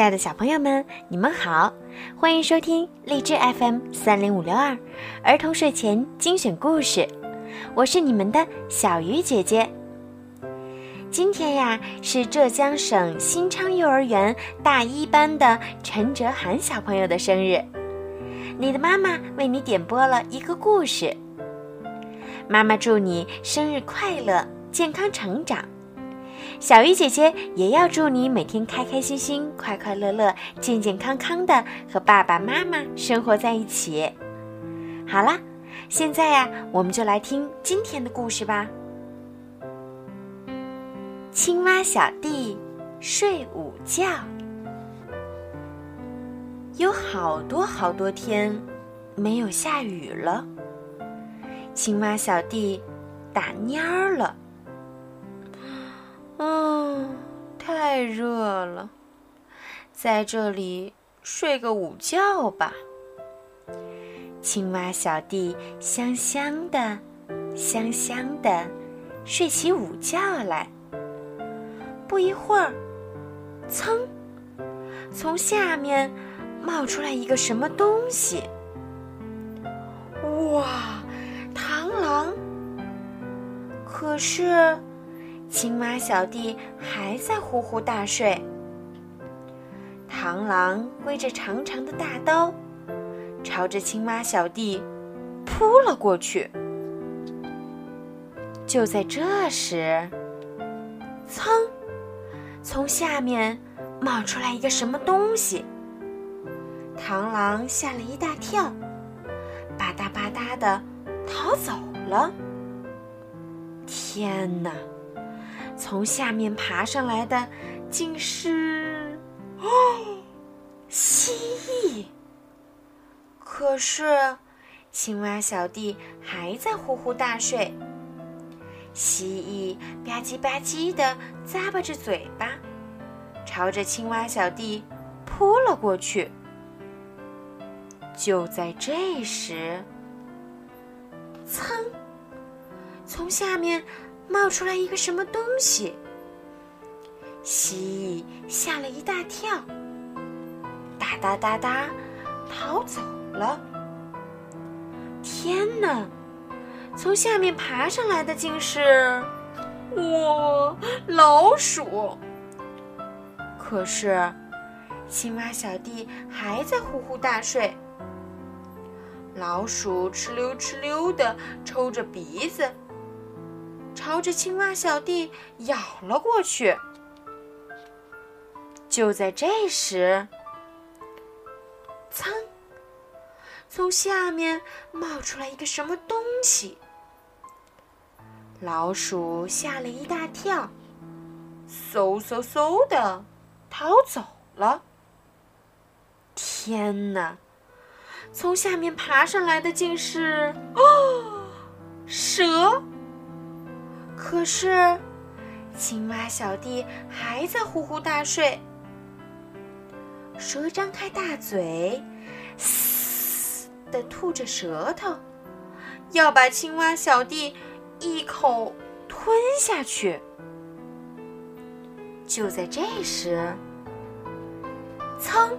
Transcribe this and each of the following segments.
亲爱的小朋友们，你们好，欢迎收听荔枝 FM 三零五六二儿童睡前精选故事，我是你们的小鱼姐姐。今天呀，是浙江省新昌幼儿园大一班的陈哲涵小朋友的生日，你的妈妈为你点播了一个故事。妈妈祝你生日快乐，健康成长。小鱼姐姐也要祝你每天开开心心、快快乐乐、健健康康的和爸爸妈妈生活在一起。好啦，现在呀，我们就来听今天的故事吧。青蛙小弟睡午觉，有好多好多天没有下雨了。青蛙小弟打蔫儿了。嗯，太热了，在这里睡个午觉吧。青蛙小弟香香的，香香的，睡起午觉来。不一会儿，噌，从下面冒出来一个什么东西。哇，螳螂！可是。青蛙小弟还在呼呼大睡，螳螂挥着长长的大刀，朝着青蛙小弟扑了过去。就在这时，噌，从下面冒出来一个什么东西，螳螂吓了一大跳，吧嗒吧嗒的逃走了。天哪！从下面爬上来的，竟是哦，蜥蜴。可是，青蛙小弟还在呼呼大睡。蜥蜴吧唧吧唧的咂巴着嘴巴，朝着青蛙小弟扑了过去。就在这时，噌，从下面。冒出来一个什么东西，蜥蜴吓了一大跳，哒哒哒哒，逃走了。天哪！从下面爬上来的竟是哇老鼠。可是，青蛙小弟还在呼呼大睡。老鼠哧溜哧溜的抽着鼻子。朝着青蛙小弟咬了过去。就在这时，噌，从下面冒出来一个什么东西。老鼠吓了一大跳，嗖嗖嗖的逃走了。天哪！从下面爬上来的竟是哦，蛇。可是，青蛙小弟还在呼呼大睡。蛇张开大嘴，嘶的吐着舌头，要把青蛙小弟一口吞下去。就在这时，噌，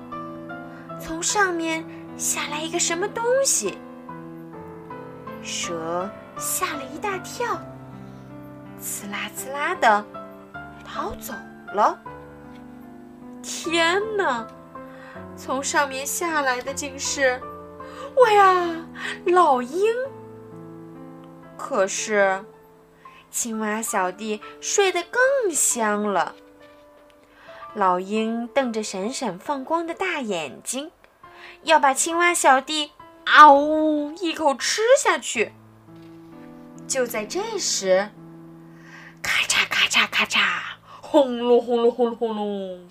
从上面下来一个什么东西，蛇吓了一大跳。呲啦呲啦的逃走了。天哪！从上面下来的竟是，哇呀，老鹰！可是，青蛙小弟睡得更香了。老鹰瞪着闪闪放光的大眼睛，要把青蛙小弟啊呜一口吃下去。就在这时。咔嚓咔嚓，轰隆轰隆轰隆轰隆，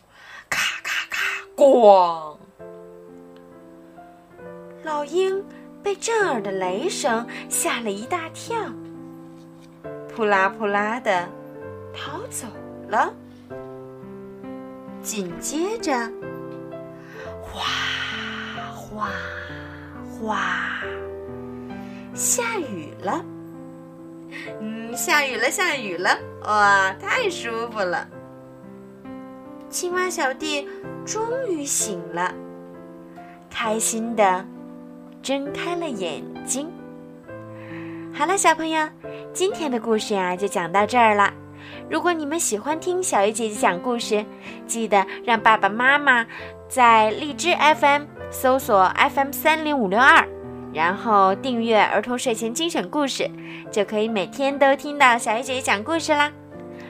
咔咔咔，咣！老鹰被震耳的雷声吓了一大跳，扑啦扑啦的逃走了。紧接着，哗哗哗，下雨了。嗯，下雨了，下雨了，哇，太舒服了！青蛙小弟终于醒了，开心的睁开了眼睛。好了，小朋友，今天的故事呀就讲到这儿了。如果你们喜欢听小鱼姐姐讲故事，记得让爸爸妈妈在荔枝 FM 搜索 FM 三零五六二，然后订阅儿童睡前精选故事，就可以每天都听到小鱼姐姐讲故事啦。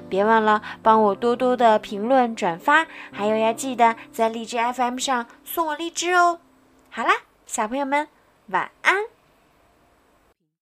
别忘了帮我多多的评论、转发，还有要记得在荔枝 FM 上送我荔枝哦。好啦，小朋友们，晚安。